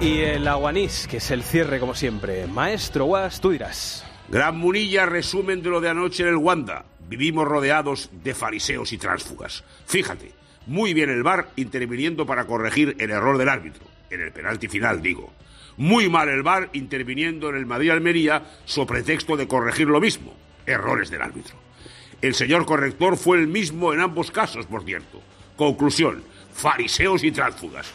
Y el aguanís, que es el cierre como siempre. Maestro Guas, tú dirás. Gran Munilla, resumen de lo de anoche en el Wanda. Vivimos rodeados de fariseos y tránsfugas. Fíjate, muy bien el VAR interviniendo para corregir el error del árbitro. En el penalti final, digo. Muy mal el VAR interviniendo en el Madrid-Almería so pretexto de corregir lo mismo. Errores del árbitro. El señor corrector fue el mismo en ambos casos, por cierto. Conclusión, fariseos y tránsfugas.